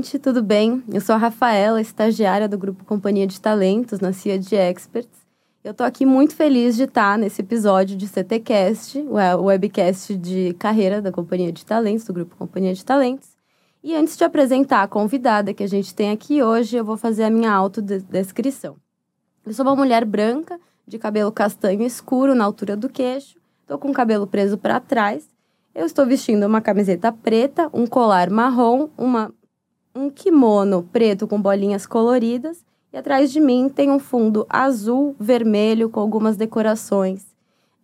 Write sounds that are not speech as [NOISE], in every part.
gente, tudo bem? Eu sou a Rafaela, estagiária do grupo Companhia de Talentos na CIA de Experts. Eu tô aqui muito feliz de estar nesse episódio de CTcast, o webcast de carreira da Companhia de Talentos, do grupo Companhia de Talentos. E antes de apresentar a convidada que a gente tem aqui hoje, eu vou fazer a minha autodescrição. Eu sou uma mulher branca, de cabelo castanho escuro na altura do queixo, tô com o cabelo preso para trás eu estou vestindo uma camiseta preta, um colar marrom, uma, um kimono preto com bolinhas coloridas e atrás de mim tem um fundo azul, vermelho com algumas decorações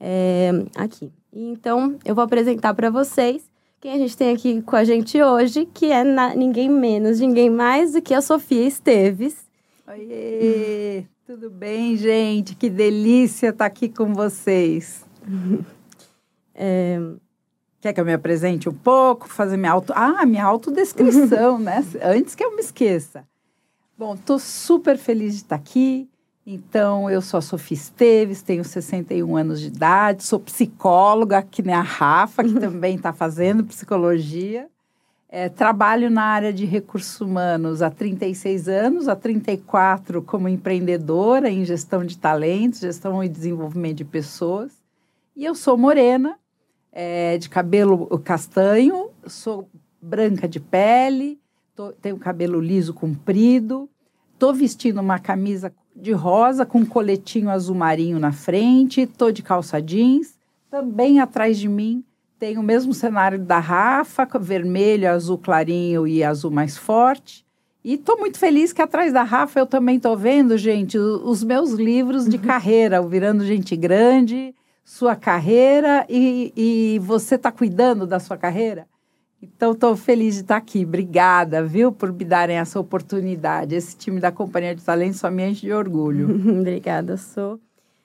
é, aqui. Então eu vou apresentar para vocês quem a gente tem aqui com a gente hoje, que é na, ninguém menos, ninguém mais do que a Sofia Esteves. Oiê! Tudo bem, gente? Que delícia estar aqui com vocês. é, [LAUGHS] Quer que eu me apresente um pouco, fazer minha auto... Ah, minha autodescrição, [LAUGHS] né? Antes que eu me esqueça. Bom, estou super feliz de estar aqui. Então, eu sou a Sofia Esteves, tenho 61 anos de idade, sou psicóloga, que nem a Rafa, que [LAUGHS] também está fazendo psicologia. É, trabalho na área de recursos humanos há 36 anos, há 34 como empreendedora em gestão de talentos, gestão e desenvolvimento de pessoas. E eu sou morena, é, de cabelo castanho, sou branca de pele, tô, tenho cabelo liso comprido, estou vestindo uma camisa de rosa com um coletinho azul marinho na frente, estou de calça jeans, também atrás de mim tem o mesmo cenário da Rafa, vermelho, azul clarinho e azul mais forte. E estou muito feliz que atrás da Rafa eu também estou vendo, gente, os meus livros de carreira, o Virando Gente Grande, sua carreira e, e você está cuidando da sua carreira? Então, estou feliz de estar tá aqui. Obrigada, viu, por me darem essa oportunidade. Esse time da Companhia de Talentos só me enche de orgulho. [LAUGHS] Obrigada, sou.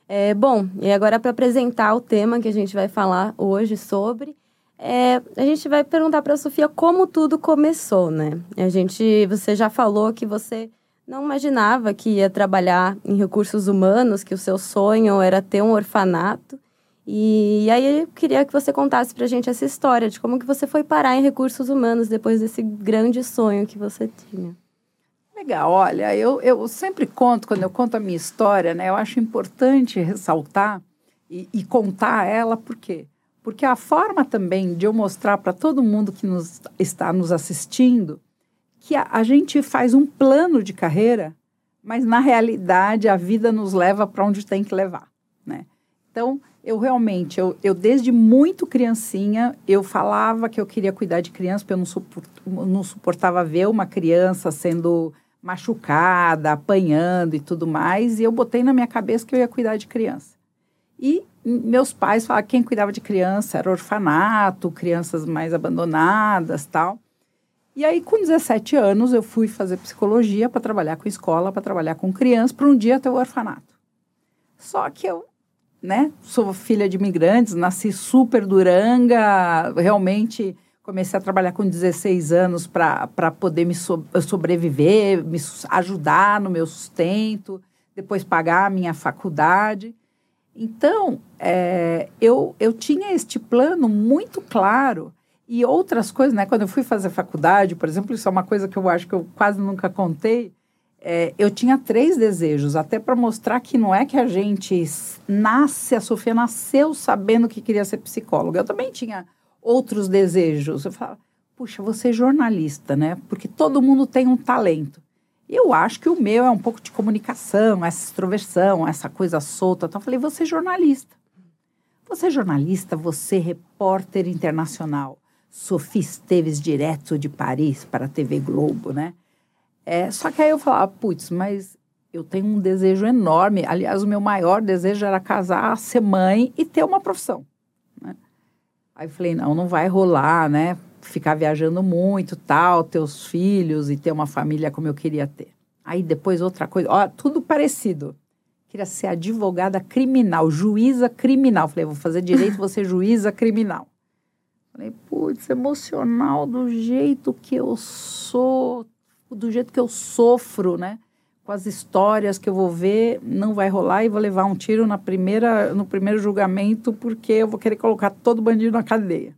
É, bom, e agora para apresentar o tema que a gente vai falar hoje sobre, é, a gente vai perguntar para a Sofia como tudo começou, né? A gente, você já falou que você não imaginava que ia trabalhar em recursos humanos, que o seu sonho era ter um orfanato. E, aí eu queria que você contasse pra gente essa história de como que você foi parar em recursos humanos depois desse grande sonho que você tinha. Legal, olha, eu, eu sempre conto, quando eu conto a minha história, né, eu acho importante ressaltar e, e contar ela, por quê? Porque a forma também de eu mostrar para todo mundo que nos, está nos assistindo que a, a gente faz um plano de carreira, mas na realidade a vida nos leva para onde tem que levar, né? Então, eu realmente, eu, eu desde muito criancinha, eu falava que eu queria cuidar de criança, porque eu não, suport, não suportava ver uma criança sendo machucada, apanhando e tudo mais, e eu botei na minha cabeça que eu ia cuidar de criança. E meus pais falavam que quem cuidava de criança era orfanato, crianças mais abandonadas, tal. E aí, com 17 anos, eu fui fazer psicologia para trabalhar com escola, para trabalhar com criança, para um dia ter o orfanato. Só que eu né? Sou filha de imigrantes, nasci super duranga, realmente comecei a trabalhar com 16 anos para poder me so, sobreviver, me ajudar no meu sustento, depois pagar a minha faculdade. Então, é, eu, eu tinha este plano muito claro e outras coisas, né? Quando eu fui fazer faculdade, por exemplo, isso é uma coisa que eu acho que eu quase nunca contei, é, eu tinha três desejos, até para mostrar que não é que a gente nasce, a Sofia nasceu sabendo que queria ser psicóloga. Eu também tinha outros desejos. Eu falava, puxa, você é jornalista, né? Porque todo mundo tem um talento. Eu acho que o meu é um pouco de comunicação, essa extroversão, essa coisa solta. Então, eu falei, você é jornalista. Você é jornalista, você é repórter internacional. Sofia Esteves, direto de Paris para a TV Globo, né? É, só que aí eu falava, putz, mas eu tenho um desejo enorme. Aliás, o meu maior desejo era casar, ser mãe e ter uma profissão. Né? Aí eu falei, não, não vai rolar, né? Ficar viajando muito, tal, ter os filhos e ter uma família como eu queria ter. Aí depois outra coisa, ó, tudo parecido. Queria ser advogada criminal, juíza criminal. Falei, vou fazer direito, vou ser juíza criminal. Falei, putz, emocional do jeito que eu sou, do jeito que eu sofro, né? Com as histórias que eu vou ver, não vai rolar e vou levar um tiro na primeira, no primeiro julgamento porque eu vou querer colocar todo bandido na cadeia.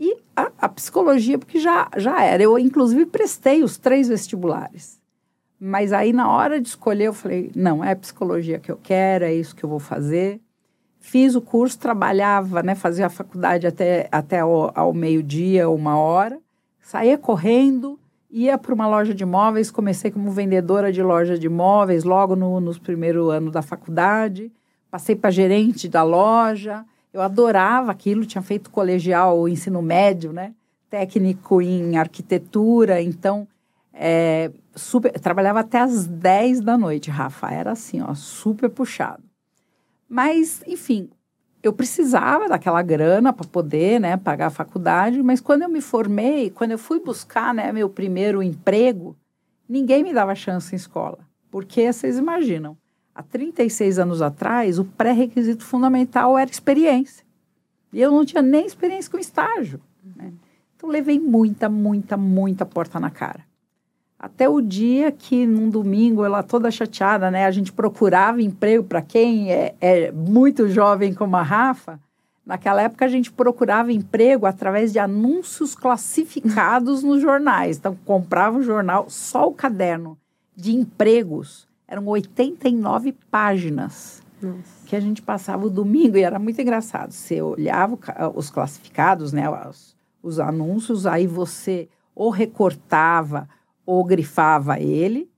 E a, a, psicologia, porque já, já era. Eu, inclusive, prestei os três vestibulares. Mas aí, na hora de escolher, eu falei: não, é psicologia que eu quero, é isso que eu vou fazer. Fiz o curso, trabalhava, né, fazia a faculdade até, até ao, ao meio-dia, uma hora, saía correndo, ia para uma loja de imóveis, comecei como vendedora de loja de imóveis logo no, no primeiro ano da faculdade, passei para gerente da loja, eu adorava aquilo, tinha feito colegial, ensino médio, né? Técnico em arquitetura, então é, super, trabalhava até as 10 da noite, Rafa. Era assim, ó, super puxado. Mas, enfim, eu precisava daquela grana para poder né, pagar a faculdade, mas quando eu me formei, quando eu fui buscar né, meu primeiro emprego, ninguém me dava chance em escola. Porque vocês imaginam, há 36 anos atrás, o pré-requisito fundamental era experiência. E eu não tinha nem experiência com estágio. Né? Então, levei muita, muita, muita porta na cara. Até o dia que, num domingo, ela toda chateada, né? A gente procurava emprego para quem é, é, muito jovem como a Rafa. Naquela época, a gente procurava emprego através de anúncios classificados nos jornais. Então, comprava o jornal, só o caderno de empregos eram 89 páginas Nossa. que a gente passava o domingo e era muito engraçado. Você olhava os classificados, né, os, os anúncios, aí você ou recortava ou grifava ele.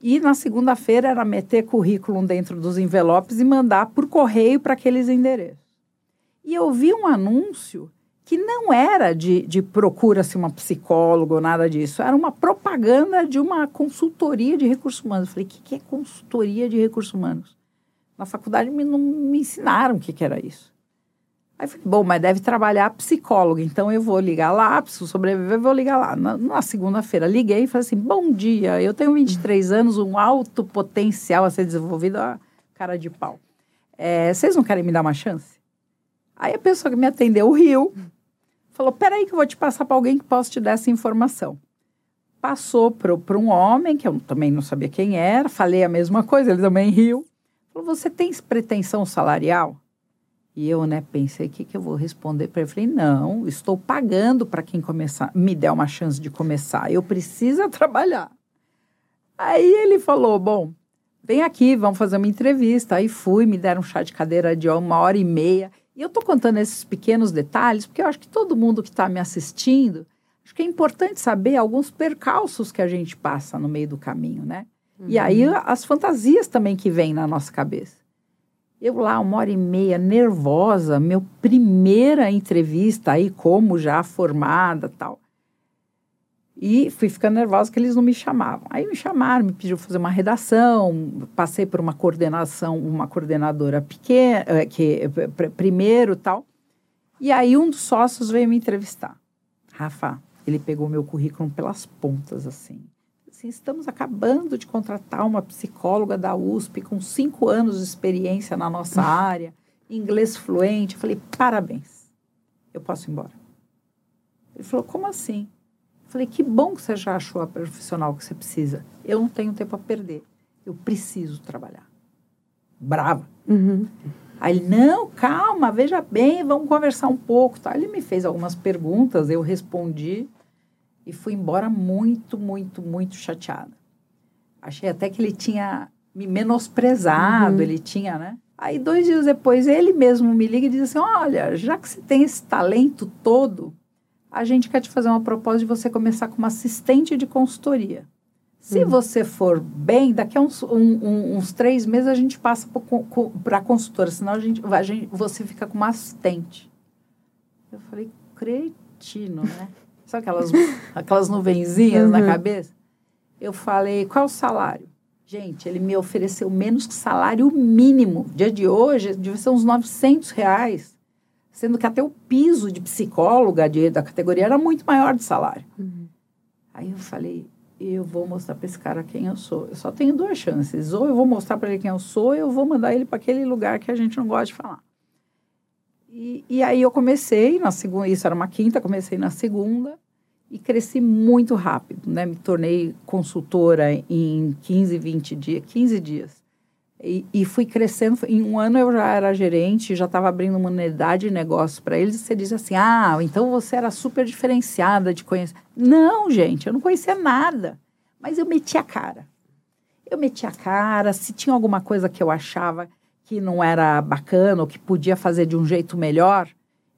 E na segunda-feira era meter currículo dentro dos envelopes e mandar por correio para aqueles endereços. E eu vi um anúncio que não era de, de procura-se uma psicóloga ou nada disso, era uma propaganda de uma consultoria de recursos humanos. Eu falei, o que, que é consultoria de recursos humanos? Na faculdade me, não me ensinaram o que, que era isso. Aí falei, bom, mas deve trabalhar psicóloga, então eu vou ligar lá, preciso sobreviver, vou ligar lá. Na, na segunda-feira liguei e falei assim, bom dia, eu tenho 23 anos, um alto potencial a ser desenvolvido, a cara de pau. É, vocês não querem me dar uma chance? Aí a pessoa que me atendeu riu, falou: peraí, que eu vou te passar para alguém que possa te dar essa informação. Passou para um homem, que eu também não sabia quem era, falei a mesma coisa, ele também riu. Falou: você tem pretensão salarial? E eu, né, pensei, o que, que eu vou responder para ele? Falei, não, estou pagando para quem começar, me der uma chance de começar. Eu preciso [LAUGHS] trabalhar. Aí ele falou, bom, vem aqui, vamos fazer uma entrevista. Aí fui, me deram um chá de cadeira de uma hora e meia. E eu estou contando esses pequenos detalhes porque eu acho que todo mundo que está me assistindo, acho que é importante saber alguns percalços que a gente passa no meio do caminho, né? Uhum. E aí uhum. as fantasias também que vêm na nossa cabeça. Eu lá, uma hora e meia, nervosa, meu primeira entrevista aí, como já formada tal. E fui ficando nervosa que eles não me chamavam. Aí me chamaram, me pediu fazer uma redação, passei por uma coordenação, uma coordenadora pequena, eh, que primeiro tal. E aí um dos sócios veio me entrevistar. Rafa, ele pegou meu currículo pelas pontas, assim. Assim. Estamos acabando de contratar uma psicóloga da USP com cinco anos de experiência na nossa [LAUGHS] área, inglês fluente. Eu falei, parabéns, eu posso ir embora. Ele falou, como assim? Falei, que bom que você já achou a profissional que você precisa. Eu não tenho tempo a perder. Eu preciso trabalhar. Brava. Uhum. Aí ele, não, calma, veja bem, vamos conversar um pouco. Tá? Ele me fez algumas perguntas, eu respondi e fui embora muito, muito, muito chateada. Achei até que ele tinha me menosprezado, uhum. ele tinha, né? Aí, dois dias depois, ele mesmo me liga e diz assim: Olha, já que você tem esse talento todo, a gente quer te fazer uma proposta de você começar como assistente de consultoria. Se hum. você for bem, daqui a uns, um, um, uns três meses a gente passa para a consultora, senão a gente, a gente, você fica como assistente. Eu falei, cretino, né? Sabe aquelas, [LAUGHS] aquelas nuvenzinhas uhum. na cabeça? Eu falei, qual o salário? Gente, ele me ofereceu menos que salário mínimo. Dia de hoje, devia ser uns 900 reais sendo que até o piso de psicóloga de, da categoria era muito maior de salário. Uhum. Aí eu falei, eu vou mostrar para esse cara quem eu sou. Eu só tenho duas chances. Ou eu vou mostrar para ele quem eu sou, ou eu vou mandar ele para aquele lugar que a gente não gosta de falar. E, e aí eu comecei na segunda, isso era uma quinta, comecei na segunda e cresci muito rápido, né? Me tornei consultora em 15, 20 dias, 15 dias E, e, fui crescendo. Em um ano eu já era gerente, já estava abrindo uma unidade de negócio para eles. E você diz assim: ah, então você era super diferenciada de conhecer. Não, gente, eu não conhecia nada. Mas eu meti a cara. Eu meti a cara. Se tinha alguma coisa que eu achava que não era bacana ou que podia fazer de um jeito melhor,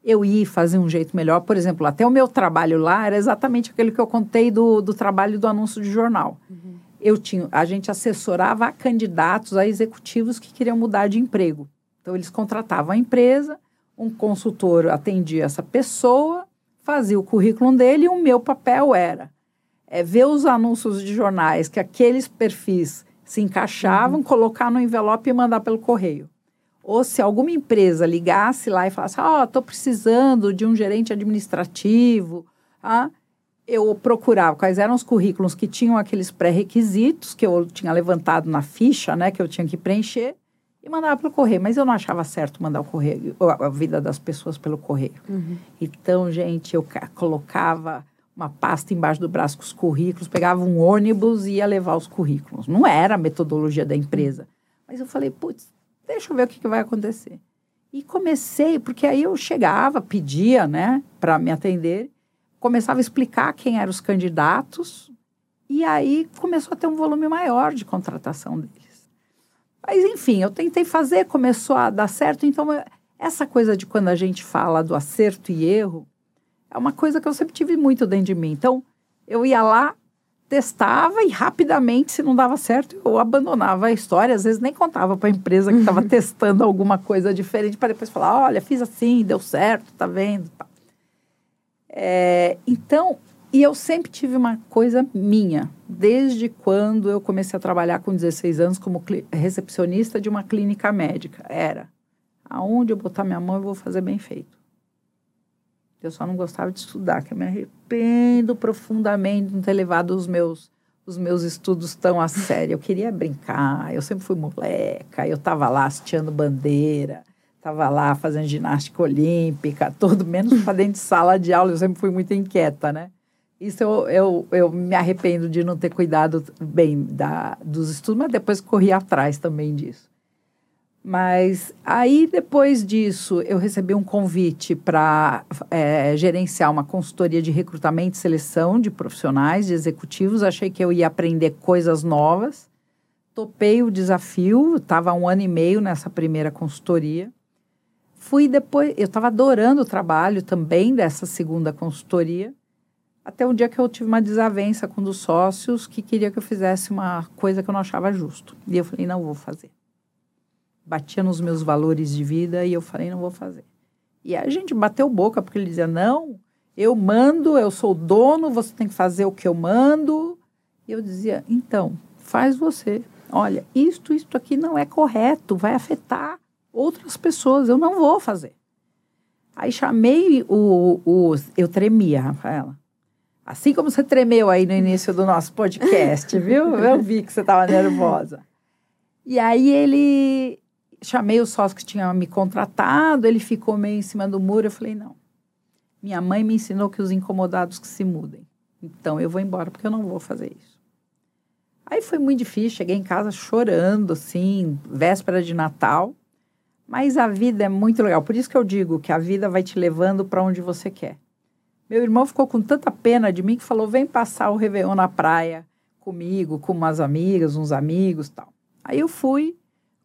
eu ia fazer um jeito melhor. Por exemplo, até o meu trabalho lá era exatamente aquele que eu contei do, do trabalho do anúncio de jornal. Uhum eu tinha, a gente assessorava a candidatos, a executivos que queriam mudar de emprego. Então, eles contratavam a empresa, um consultor atendia essa pessoa, fazia o currículo dele e o meu papel era é, ver os anúncios de jornais que aqueles perfis se encaixavam, uhum. colocar no envelope e mandar pelo correio. Ou se alguma empresa ligasse lá e falasse, ó, oh, estou precisando de um gerente administrativo, ah, eu procurava quais eram os currículos que tinham aqueles pré-requisitos que eu tinha levantado na ficha, né, que eu tinha que preencher e mandava pelo correio. Mas eu não achava certo mandar o correio, a vida das pessoas pelo correio. Uhum. Então, gente, eu colocava uma pasta embaixo do braço com os currículos, pegava um ônibus e ia levar os currículos. Não era a metodologia da empresa. Mas eu falei, putz, deixa eu ver o que, que vai acontecer. E comecei, porque aí eu chegava, pedia, né, para me atender começava a explicar quem eram os candidatos, e aí começou a ter um volume maior de contratação deles. Mas, enfim, eu tentei fazer, começou a dar certo. Então, essa coisa de quando a gente fala do acerto e erro, é uma coisa que eu sempre tive muito dentro de mim. Então, eu ia lá, testava e rapidamente, se não dava certo, eu abandonava a história. Às vezes nem contava para a empresa que estava testando alguma coisa diferente para depois falar: olha, fiz assim, deu certo, tá vendo? Tá. É, então, e eu sempre tive uma coisa minha, desde quando eu comecei a trabalhar com 16 anos como recepcionista de uma clínica médica. Era, aonde eu botar minha mão eu vou fazer bem feito. Eu só não gostava de estudar, que eu me arrependo profundamente de não ter levado os meus, os meus estudos tão a sério. Eu queria brincar, eu sempre fui moleca, eu estava lá hasteando bandeira, Estava lá fazendo ginástica olímpica, todo menos para dentro de sala de aula. Eu sempre fui muito inquieta, né? Isso eu, eu, eu me arrependo de não ter cuidado bem da, dos estudos, mas depois corri atrás também disso. Mas aí, depois disso, eu recebi um convite para é, gerenciar uma consultoria de recrutamento e seleção de profissionais, de executivos. Achei que eu ia aprender coisas novas. Topei o desafio, estava um ano e meio nessa primeira consultoria. Fui depois, eu estava adorando o trabalho também dessa segunda consultoria, até um dia que eu tive uma desavença com um dos sócios que queria que eu fizesse uma coisa que eu não achava justo. E eu falei, não vou fazer. Batia nos meus valores de vida e eu falei, não vou fazer. E a gente bateu boca, porque ele dizia, não, eu mando, eu sou o dono, você tem que fazer o que eu mando. E eu dizia, então, faz você. Olha, isto, isto aqui não é correto, vai afetar outras pessoas. Eu não vou fazer. Aí chamei o, o. Eu tremia, Rafaela. Assim como você tremeu aí no início do nosso podcast, viu? Eu vi que você estava nervosa. E aí ele. Chamei o sócio que tinha me contratado, ele ficou meio em cima do muro. Eu falei: não. Minha mãe me ensinou que os incomodados que se mudem. Então eu vou embora porque eu não vou fazer isso. Aí foi muito difícil, cheguei em casa chorando, assim, véspera de Natal. Mas a vida é muito legal. Por isso que eu digo que a vida vai te levando para onde você quer. Meu irmão ficou com tanta pena de mim que falou: vem passar o Réveillon na praia comigo, com umas amigas, uns amigos tal. Aí eu fui,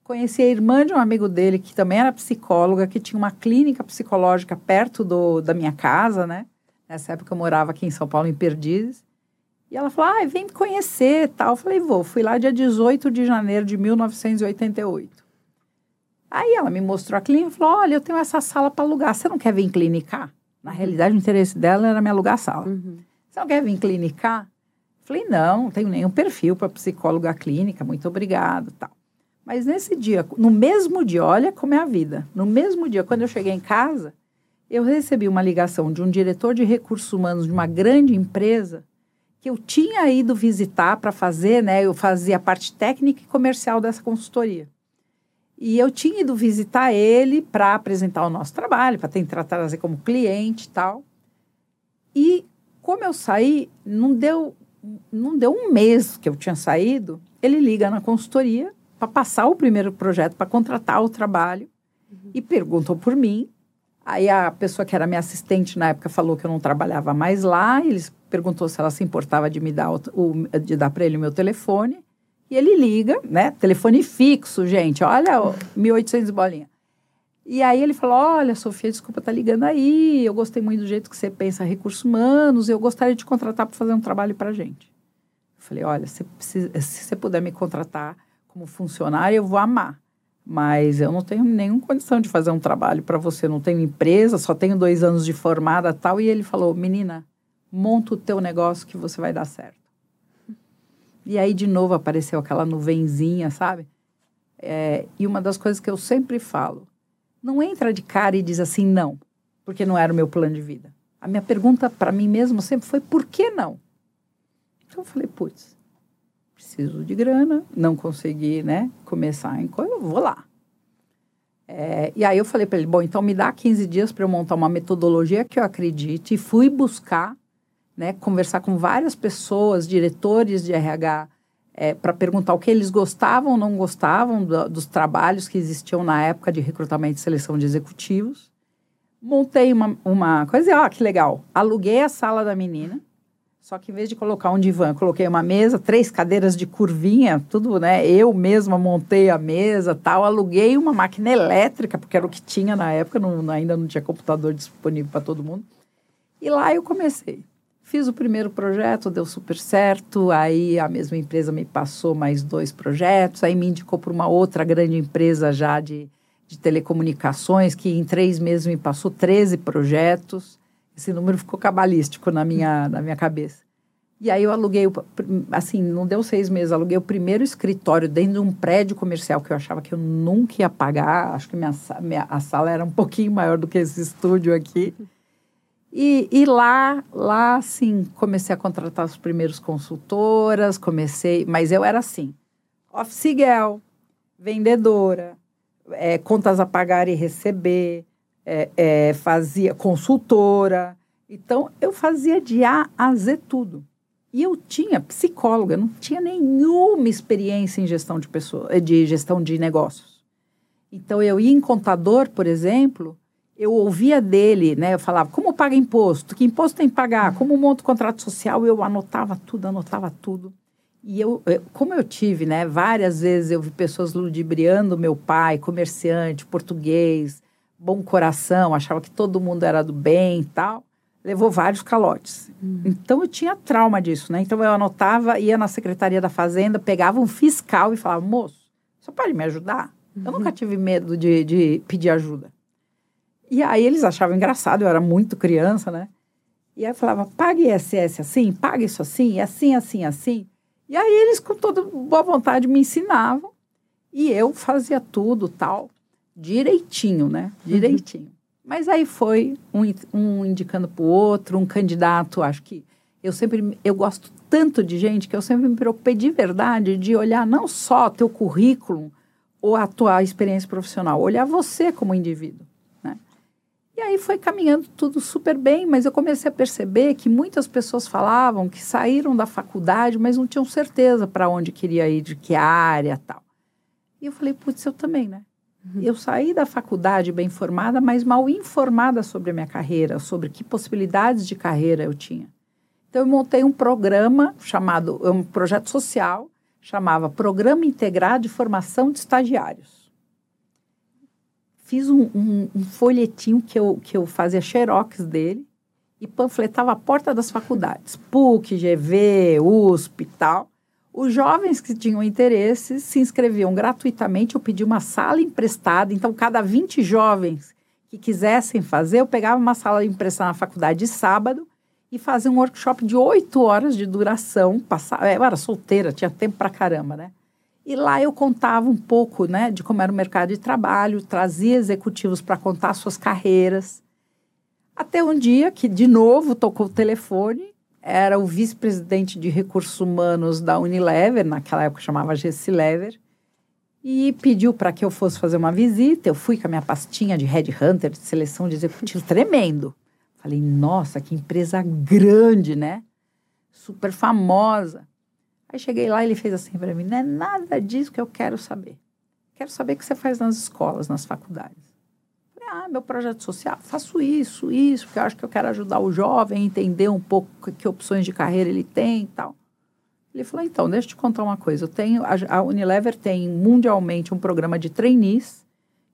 conheci a irmã de um amigo dele, que também era psicóloga, que tinha uma clínica psicológica perto do, da minha casa, né? Nessa época eu morava aqui em São Paulo, em Perdizes. E ela falou: ah, vem me conhecer tal. Eu falei: vou. Fui lá dia 18 de janeiro de 1988. Aí ela me mostrou a clínica e falou: Olha, eu tenho essa sala para alugar. Você não quer vir clinicar? Na realidade, o interesse dela era me alugar a sala. Uhum. Você não quer vir clinicar? Falei: Não, não tenho nenhum perfil para psicóloga clínica, muito obrigado. tal. Mas nesse dia, no mesmo dia, olha como é a vida. No mesmo dia, quando eu cheguei em casa, eu recebi uma ligação de um diretor de recursos humanos de uma grande empresa que eu tinha ido visitar para fazer, né? Eu fazia a parte técnica e comercial dessa consultoria. E eu tinha ido visitar ele para apresentar o nosso trabalho, para tentar trazer como cliente e tal. E como eu saí, não deu, não deu um mês que eu tinha saído, ele liga na consultoria para passar o primeiro projeto, para contratar o trabalho, uhum. e perguntou por mim. Aí a pessoa que era minha assistente na época falou que eu não trabalhava mais lá. Eles perguntou se ela se importava de me dar o, de dar para ele o meu telefone. E ele liga, né? Telefone fixo, gente. Olha, 1.800 bolinha. E aí ele falou: Olha, Sofia, desculpa tá ligando aí. Eu gostei muito do jeito que você pensa recursos humanos. Eu gostaria de contratar para fazer um trabalho para gente. Eu falei: Olha, se, se, se você puder me contratar como funcionário, eu vou amar. Mas eu não tenho nenhuma condição de fazer um trabalho para você. Não tenho empresa, só tenho dois anos de formada tal. E ele falou: Menina, monta o teu negócio que você vai dar certo. E aí, de novo, apareceu aquela nuvenzinha, sabe? É, e uma das coisas que eu sempre falo, não entra de cara e diz assim, não, porque não era o meu plano de vida. A minha pergunta para mim mesmo sempre foi, por que não? Então eu falei, putz, preciso de grana, não consegui, né, começar em coisa, vou lá. É, e aí eu falei para ele, bom, então me dá 15 dias para eu montar uma metodologia que eu acredite e fui buscar né, conversar com várias pessoas, diretores de RH, é, para perguntar o que eles gostavam ou não gostavam do, dos trabalhos que existiam na época de recrutamento e seleção de executivos. Montei uma, uma coisa, ó, que legal. Aluguei a sala da menina, só que em vez de colocar um divã, coloquei uma mesa, três cadeiras de curvinha, tudo, né? Eu mesma montei a mesa, tal. Aluguei uma máquina elétrica, porque era o que tinha na época, não, ainda não tinha computador disponível para todo mundo. E lá eu comecei. Fiz o primeiro projeto, deu super certo. Aí a mesma empresa me passou mais dois projetos. Aí me indicou para uma outra grande empresa já de, de telecomunicações, que em três meses me passou 13 projetos. Esse número ficou cabalístico na minha, na minha cabeça. E aí eu aluguei, assim, não deu seis meses, aluguei o primeiro escritório dentro de um prédio comercial que eu achava que eu nunca ia pagar. Acho que minha, minha, a sala era um pouquinho maior do que esse estúdio aqui. E, e, lá, lá, assim, comecei a contratar as primeiras consultoras, comecei, mas eu era assim, office girl, vendedora, é, contas a pagar e receber, é, é, fazia consultora. Então, eu fazia de A a Z tudo. E eu tinha psicóloga, não tinha nenhuma experiência em gestão de pessoas, de gestão de negócios. Então, eu ia em contador, por exemplo, eu ouvia dele, né? Eu falava, como paga imposto? Que imposto tem que pagar? Como monta o contrato social? Eu anotava tudo, anotava tudo. E eu, como eu tive, né? Várias vezes eu vi pessoas ludibriando meu pai, comerciante, português, bom coração, achava que todo mundo era do bem e tal. Levou vários calotes. Uhum. Então eu tinha trauma disso, né? Então eu anotava, ia na Secretaria da Fazenda, pegava um fiscal e falava, moço, você pode me ajudar? Uhum. Eu nunca tive medo de, de pedir ajuda. E aí eles achavam engraçado, eu era muito criança, né? E aí eu falava, pague ISS assim, pague isso assim, assim, assim, assim. E aí eles, com toda boa vontade, me ensinavam. E eu fazia tudo tal, direitinho, né? Uhum. Direitinho. Uhum. Mas aí foi um, um indicando para o outro, um candidato, acho que eu sempre, eu gosto tanto de gente que eu sempre me preocupei de verdade de olhar não só teu currículo ou a tua experiência profissional, olhar você como indivíduo. E aí foi caminhando tudo super bem, mas eu comecei a perceber que muitas pessoas falavam que saíram da faculdade, mas não tinham certeza para onde queria ir, de que área tal. E eu falei, putz, eu também, né? Uhum. Eu saí da faculdade bem formada, mas mal informada sobre a minha carreira, sobre que possibilidades de carreira eu tinha. Então, eu montei um programa chamado, um projeto social, chamava Programa Integrado de Formação de Estagiários fiz um, um, um, folhetinho que eu, que eu fazia xerox dele e panfletava a porta das faculdades, PUC, GV, USP e tal. Os jovens que tinham interesse se inscreviam gratuitamente, eu pedi uma sala emprestada, então cada 20 jovens que quisessem fazer, eu pegava uma sala emprestada na faculdade de sábado e fazia um workshop de oito horas de duração. Passava, eu era solteira, tinha tempo pra caramba, né? E lá eu contava um pouco né, de como era o mercado de trabalho, trazia executivos para contar suas carreiras. Até um dia que, de novo, tocou o telefone, era o vice-presidente de recursos humanos da Unilever, naquela época chamava Lever, e pediu para que eu fosse fazer uma visita. Eu fui com a minha pastinha de headhunter, de seleção de executivos, tremendo. Falei, nossa, que empresa grande, né? Super famosa. Aí cheguei lá e ele fez assim para mim: não é nada disso que eu quero saber. Quero saber o que você faz nas escolas, nas faculdades. Ah, meu projeto social, faço isso, isso, porque eu acho que eu quero ajudar o jovem a entender um pouco que, que opções de carreira ele tem e tal. Ele falou, então, deixa eu te contar uma coisa. Eu tenho, a Unilever tem mundialmente um programa de trainees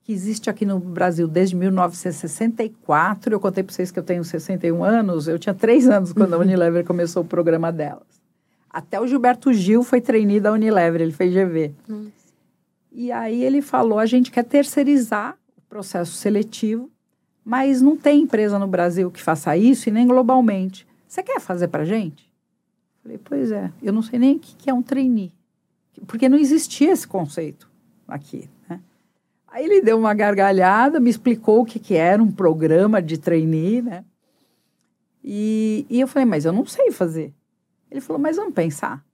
que existe aqui no Brasil desde 1964. Eu contei para vocês que eu tenho 61 anos. Eu tinha três anos quando a [LAUGHS] Unilever começou o programa delas. Até o Gilberto Gil foi trainee da Unilever, ele fez GV. Nossa. E aí ele falou, a gente quer terceirizar processo seletivo, mas não tem empresa no Brasil que faça isso e nem globalmente. Você quer fazer para gente? Falei, pois é, eu não sei nem o que é um trainee, porque não existia esse conceito aqui. Né? Aí ele deu uma gargalhada, me explicou o que, que era um programa de trainee, né? E, e eu falei, mas eu não sei fazer. Ele falou, mas vamos pensar.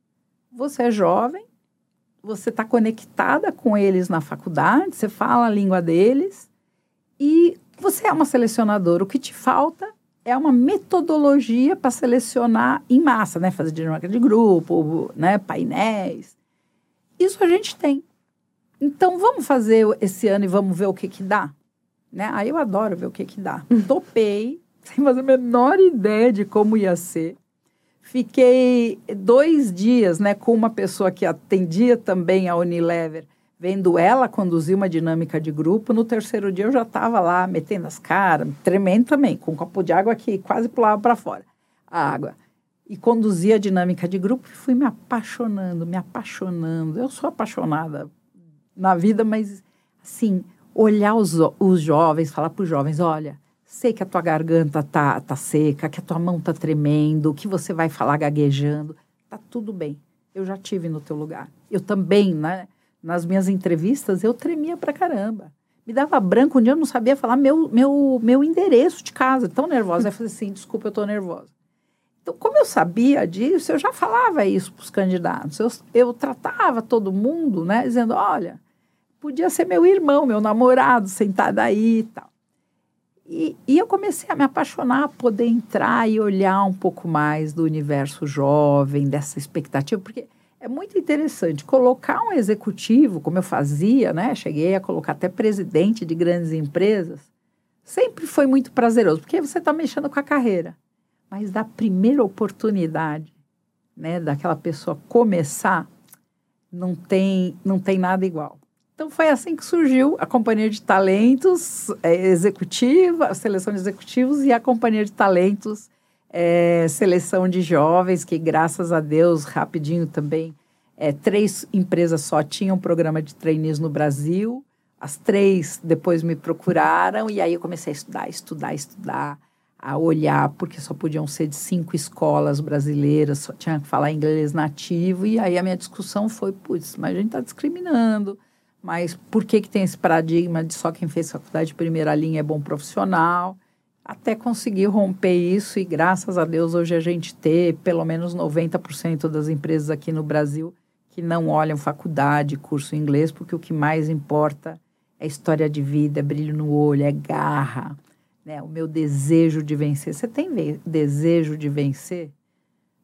Você é jovem, você está conectada com eles na faculdade, você fala a língua deles e você é uma selecionadora. O que te falta é uma metodologia para selecionar em massa, né? Fazer dinâmica de grupo, né? painéis. Isso a gente tem. Então, vamos fazer esse ano e vamos ver o que que dá? Né? Aí eu adoro ver o que que dá. [LAUGHS] Topei, sem fazer a menor ideia de como ia ser. Fiquei dois dias né, com uma pessoa que atendia também a Unilever, vendo ela conduzir uma dinâmica de grupo. No terceiro dia eu já estava lá metendo as caras, tremendo também, com um copo de água que quase pulava para fora a água. E conduzia a dinâmica de grupo e fui me apaixonando, me apaixonando. Eu sou apaixonada na vida, mas assim, olhar os, os jovens, falar para os jovens: olha, sei que a tua garganta tá, tá seca, que a tua mão tá tremendo, que você vai falar gaguejando. Tá tudo bem. Eu já tive no teu lugar. Eu também, né? Nas minhas entrevistas, eu tremia pra caramba. Me dava branco, um dia eu não sabia falar meu, meu, meu endereço de casa, tão nervosa. Eu falei assim, desculpa, eu tô nervosa. Então, como eu sabia disso, eu já falava isso para os candidatos. Eu, eu tratava todo mundo, né, dizendo, olha, podia ser meu irmão, meu namorado, sentado aí e tal. E, e eu comecei a me apaixonar, a poder entrar e olhar um pouco mais do universo jovem, dessa expectativa, porque é muito interessante colocar um executivo, como eu fazia, né? Cheguei a colocar até presidente de grandes empresas. Sempre foi muito prazeroso, porque você está mexendo com a carreira. Mas da primeira oportunidade, né, daquela pessoa começar, não tem, não tem nada igual. Então foi assim que surgiu a companhia de talentos é, executiva, a seleção de executivos e a companhia de talentos é, seleção de jovens, que graças a Deus, rapidinho também, é, três empresas só tinham programa de trainees no Brasil. As três depois me procuraram e aí eu comecei a estudar, estudar, estudar, a olhar, porque só podiam ser de cinco escolas brasileiras, só tinha que falar inglês nativo. E aí a minha discussão foi, putz, mas a gente está discriminando. Mas por que, que tem esse paradigma de só quem fez faculdade de primeira linha é bom profissional? Até conseguir romper isso e graças a Deus hoje a gente ter pelo menos 90% das empresas aqui no Brasil que não olham faculdade, curso em inglês, porque o que mais importa é história de vida, é brilho no olho, é garra, né? O meu desejo de vencer. Você tem desejo de vencer,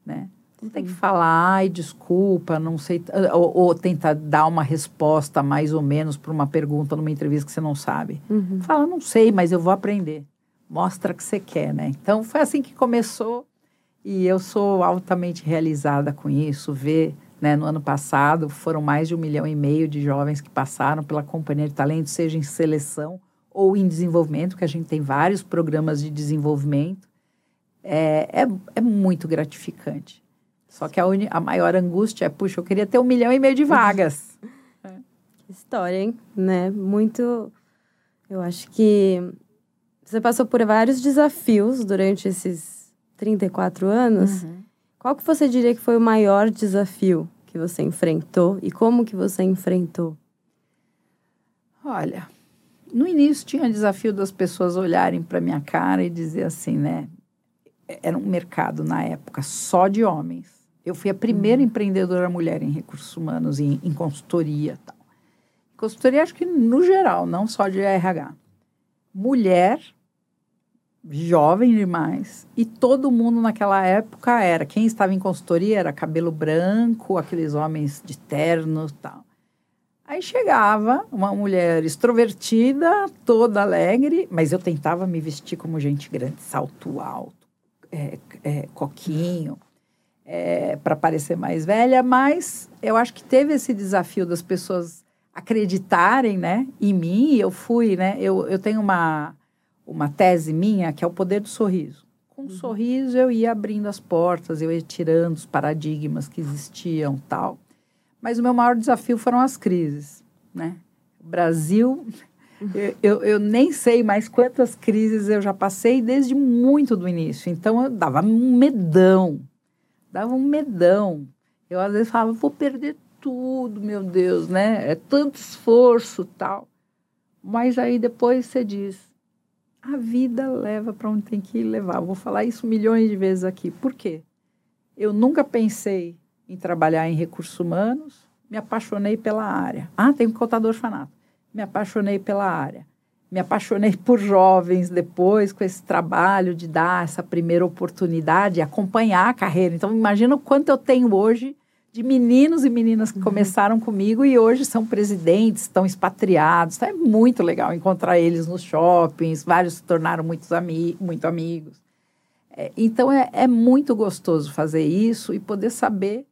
né? Não tem que falar, ai, desculpa, não sei, ou, ou tentar dar uma resposta mais ou menos para uma pergunta numa entrevista que você não sabe. Uhum. Fala, não sei, mas eu vou aprender mostra que você quer, né? Então foi assim que começou e eu sou altamente realizada com isso. Ver, né, no ano passado foram mais de um milhão e meio de jovens que passaram pela Companhia de Talento, seja em seleção ou em desenvolvimento, que a gente tem vários programas de desenvolvimento. É, é, é muito gratificante. Só que a, uni, a maior angústia é, puxa, eu queria ter um milhão e meio de vagas. [LAUGHS] Que história, hein? Né? Muito. Eu acho que você passou por vários desafios durante esses 34 anos. Uhum. Qual que você diria que foi o maior desafio que você enfrentou e como que você enfrentou? Olha, no início tinha o desafio das pessoas olharem para minha cara e dizer assim, né? Era um mercado na época só de homens. Eu fui a primeira uhum. empreendedora mulher em recursos humanos, em, em consultoria tal. Consultoria, acho que no geral, não só de RH. Mulher jovem demais. E todo mundo naquela época era. Quem estava em consultoria era cabelo branco, aqueles homens de terno e tal. Aí chegava uma mulher extrovertida, toda alegre, mas eu tentava me vestir como gente grande, salto alto, é, é, coquinho, é, para parecer mais velha, mas eu acho que teve esse desafio das pessoas acreditarem né, em mim. Eu fui, né? Eu, eu tenho uma, uma tese minha que é o poder do sorriso. Com um uhum. sorriso eu ia abrindo as portas, eu ia tirando os paradigmas que existiam tal. Mas o meu maior desafio foram as crises, né? O Brasil, eu, eu, eu, nem sei mais quantas crises eu já passei desde muito do início. Então, eu dava um medão, dava um medão. Eu, às vezes, falava, vou perder tudo, meu Deus, né? É tanto esforço tal. Mas aí depois você diz, a vida leva para onde tem que levar. vou falar isso milhões de vezes aqui. Por quê? Eu nunca pensei em trabalhar em recursos humanos, me apaixonei pela área. Ah, tem um contador orfanato. Me apaixonei pela área. Me apaixonei [LAUGHS] por jovens depois, com esse trabalho de dar essa primeira oportunidade, acompanhar a carreira. Então, imagina o quanto eu tenho hoje de meninos e meninas que uhum. começaram comigo e hoje são presidentes, estão expatriados. Então, é muito legal encontrar eles nos shoppings, vários se tornaram muitos ami muito amigos. É, então, é, é muito gostoso fazer isso e poder saber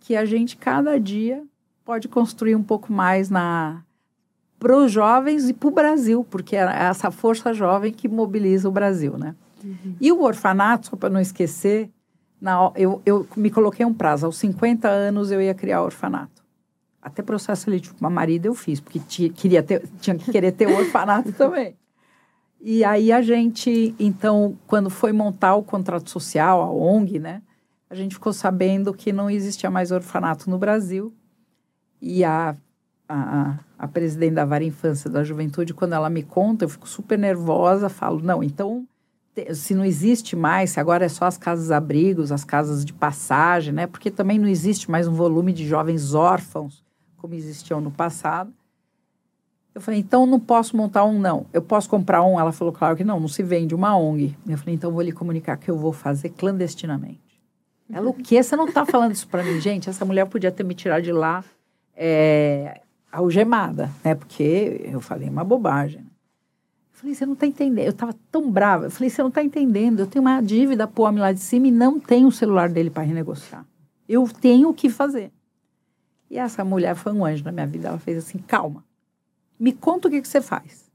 que a gente, cada dia, pode construir um pouco mais na para os jovens e para o Brasil, porque é essa força jovem que mobiliza o Brasil, né? Uhum. E o orfanato, só para não esquecer, na, eu, eu me coloquei um prazo, aos 50 anos eu ia criar orfanato. Até processo seletivo para marido eu fiz, porque tinha, queria ter, tinha que querer ter o orfanato [LAUGHS] também. E aí a gente, então, quando foi montar o contrato social, a ONG, né? a gente ficou sabendo que não existia mais orfanato no Brasil. E a, a, a presidente da Vara Infância da Juventude, quando ela me conta, eu fico super nervosa, falo, não, então, se não existe mais, se agora é só as casas-abrigos, as casas de passagem, né? Porque também não existe mais um volume de jovens órfãos, como existiam no passado. Eu falei, então não posso montar um, não. Eu posso comprar um? Ela falou, claro que não, não se vende uma ONG. Eu falei, então vou lhe comunicar que eu vou fazer clandestinamente. Ela, o quê? Você não está falando isso para mim? [LAUGHS] Gente, essa mulher podia ter me tirado de lá é, algemada, né? Porque eu falei uma bobagem. Falei, você não está entendendo. Eu estava tão brava. Eu falei, você não está entendendo. Eu tenho uma dívida para o homem lá de cima e não tenho o celular dele para renegociar. Eu tenho o que fazer. E essa mulher foi um anjo na minha vida. Ela fez assim, calma. Me conta o que, que você faz.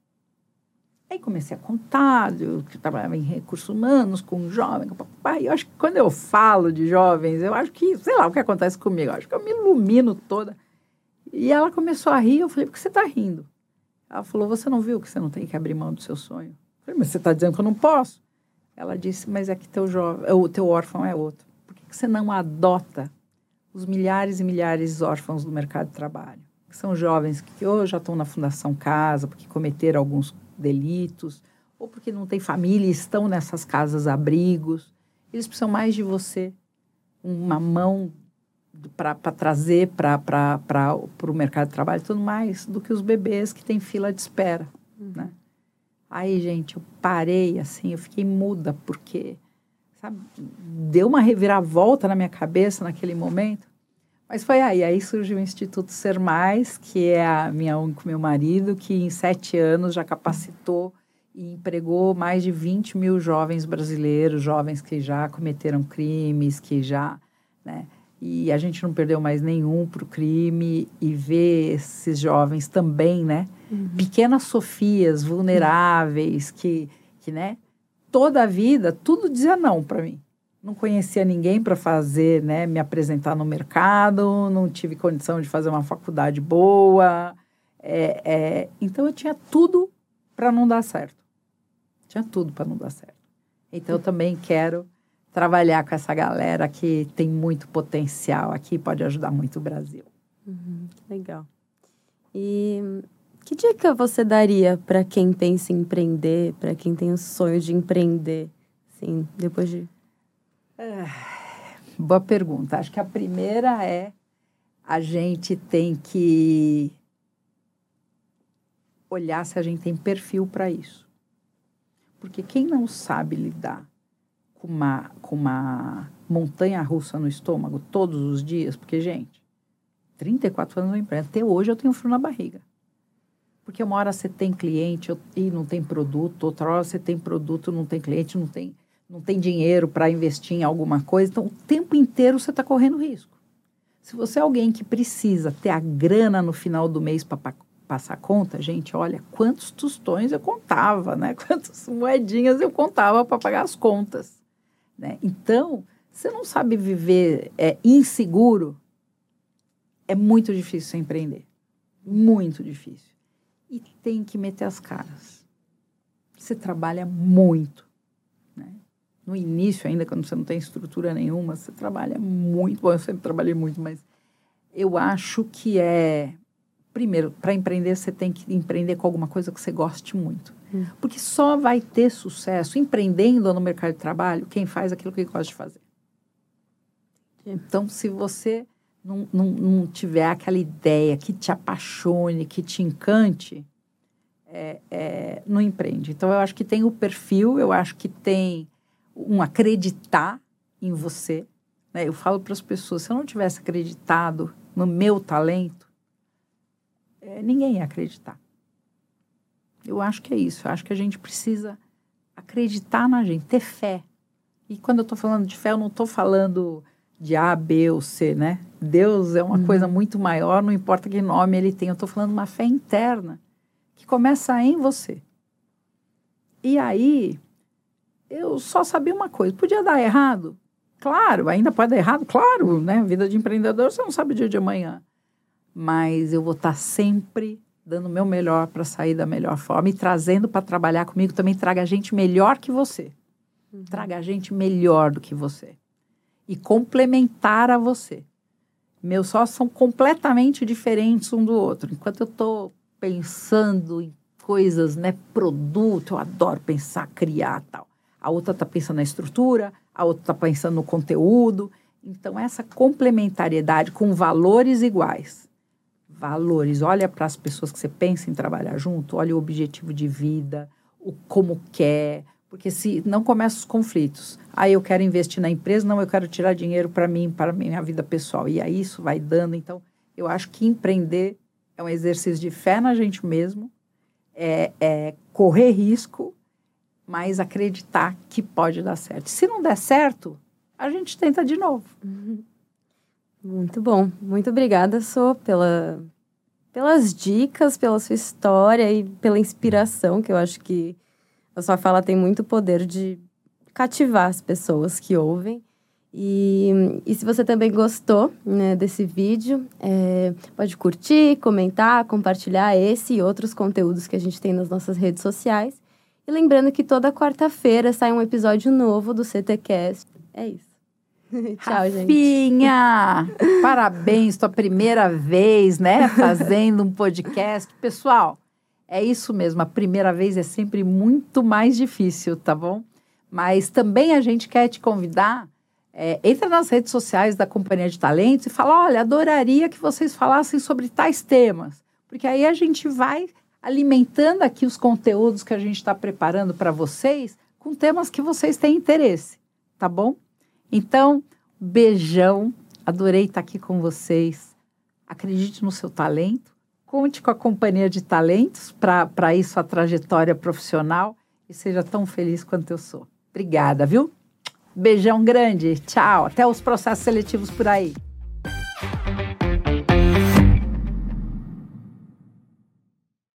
Aí comecei a contar, eu trabalhava em recursos humanos, com jovens, com papai. Eu acho que quando eu falo de jovens, eu acho que, sei lá, o que acontece comigo, eu acho que eu me ilumino toda. E ela começou a rir, eu falei, por que você está rindo? Ela falou, você não viu que você não tem que abrir mão do seu sonho? Eu falei, mas você está dizendo que eu não posso? Ela disse, mas é que teu, jovem, o teu órfão é outro. Por que você não adota os milhares e milhares de órfãos do mercado de trabalho? Que são jovens que ou já estão na Fundação Casa, porque cometeram alguns delitos, ou porque não tem família e estão nessas casas abrigos. Eles precisam mais de você, uma mão para trazer para o mercado de trabalho tudo mais do que os bebês que têm fila de espera, uhum. né? Aí, gente, eu parei assim, eu fiquei muda, porque, sabe, deu uma reviravolta na minha cabeça naquele momento. Mas foi aí, aí surgiu o Instituto Ser Mais, que é a minha ONG com meu marido, que em sete anos já capacitou e empregou mais de 20 mil jovens brasileiros, jovens que já cometeram crimes, que já, né, e a gente não perdeu mais nenhum para o crime e ver esses jovens também, né? Uhum. Pequenas Sofias vulneráveis que, que, né? Toda a vida, tudo dizia não para mim. Não conhecia ninguém para fazer, né? Me apresentar no mercado, não tive condição de fazer uma faculdade boa. É, é, então eu tinha tudo para não dar certo. Tinha tudo para não dar certo. Então eu também quero trabalhar com essa galera que tem muito potencial aqui, pode ajudar muito o Brasil. Uhum, legal. E que dica você daria para quem pensa em empreender, para quem tem o sonho de empreender, sim, depois de... É, boa pergunta. Acho que a primeira é a gente tem que olhar se a gente tem perfil para isso. Porque quem não sabe lidar com uma, com uma montanha russa no estômago todos os dias, porque, gente, 34 anos no empresa, até hoje eu tenho frio na barriga. Porque uma hora você tem cliente e não tem produto, outra hora você tem produto, não tem cliente, não tem, não tem dinheiro para investir em alguma coisa. Então, o tempo inteiro você está correndo risco. Se você é alguém que precisa ter a grana no final do mês para passar conta, gente, olha quantos tostões eu contava, né? [LAUGHS] Quantas moedinhas eu contava para pagar as contas. Né? Então, você não sabe viver é, inseguro, é muito difícil você empreender. Muito difícil e tem que meter as caras. Você trabalha muito. Né? No início, ainda quando você não tem estrutura nenhuma, você trabalha muito. Bom, eu sempre trabalhei muito, mas eu acho que é. Primeiro, para empreender, você tem que empreender com alguma coisa que você goste muito. Hum. Porque só vai ter sucesso empreendendo no mercado de trabalho quem faz aquilo que gosta de fazer. Então, se você não, não, não tiver aquela ideia que te apaixone, que te encante, é, é, não empreende. Então, eu acho que tem o perfil, eu acho que tem um acreditar em você. Né? Eu falo para as pessoas, se eu não tivesse acreditado no meu talento, é, ninguém ia acreditar. Eu acho que é isso. Eu acho que a gente precisa acreditar na gente, ter fé. E quando eu estou falando de fé, eu não estou falando de A, B ou C, né? Deus é uma uhum. coisa muito maior, não importa que nome ele tem. Eu estou falando uma fé interna que começa em você. E aí, eu só sabia uma coisa: podia dar errado? Claro, ainda pode dar errado, claro, né? Vida de empreendedor, você não sabe o dia de amanhã. Mas eu vou estar tá sempre dando o meu melhor para sair da melhor forma e trazendo para trabalhar comigo também traga gente melhor que você. Uhum. Traga gente melhor do que você e complementar a você. Meus sócios são completamente diferentes um do outro. Enquanto eu estou pensando em coisas, né, produto, eu adoro pensar, criar tal. A outra está pensando na estrutura, a outra está pensando no conteúdo. Então, essa complementariedade com valores iguais. Valores, olha para as pessoas que você pensa em trabalhar junto, olha o objetivo de vida, o como quer, porque se não começam os conflitos, aí eu quero investir na empresa, não, eu quero tirar dinheiro para mim, para minha vida pessoal. E aí isso vai dando. Então, eu acho que empreender é um exercício de fé na gente mesmo, é, é correr risco, mas acreditar que pode dar certo. Se não der certo, a gente tenta de novo. Uhum. Muito bom. Muito obrigada, Sô, pela, pelas dicas, pela sua história e pela inspiração, que eu acho que a sua fala tem muito poder de cativar as pessoas que ouvem. E, e se você também gostou né, desse vídeo, é, pode curtir, comentar, compartilhar esse e outros conteúdos que a gente tem nas nossas redes sociais. E lembrando que toda quarta-feira sai um episódio novo do CTCast. É isso. [LAUGHS] Tchau, Rafinha, gente. Parabéns, tua primeira vez, né? [LAUGHS] Fazendo um podcast. Pessoal, é isso mesmo, a primeira vez é sempre muito mais difícil, tá bom? Mas também a gente quer te convidar. É, entra nas redes sociais da Companhia de Talentos e fala: olha, adoraria que vocês falassem sobre tais temas. Porque aí a gente vai alimentando aqui os conteúdos que a gente está preparando para vocês com temas que vocês têm interesse, tá bom? Então, beijão, adorei estar aqui com vocês. Acredite no seu talento Conte com a companhia de talentos para isso a trajetória profissional e seja tão feliz quanto eu sou. Obrigada, viu? Beijão grande. Tchau. Até os processos seletivos por aí.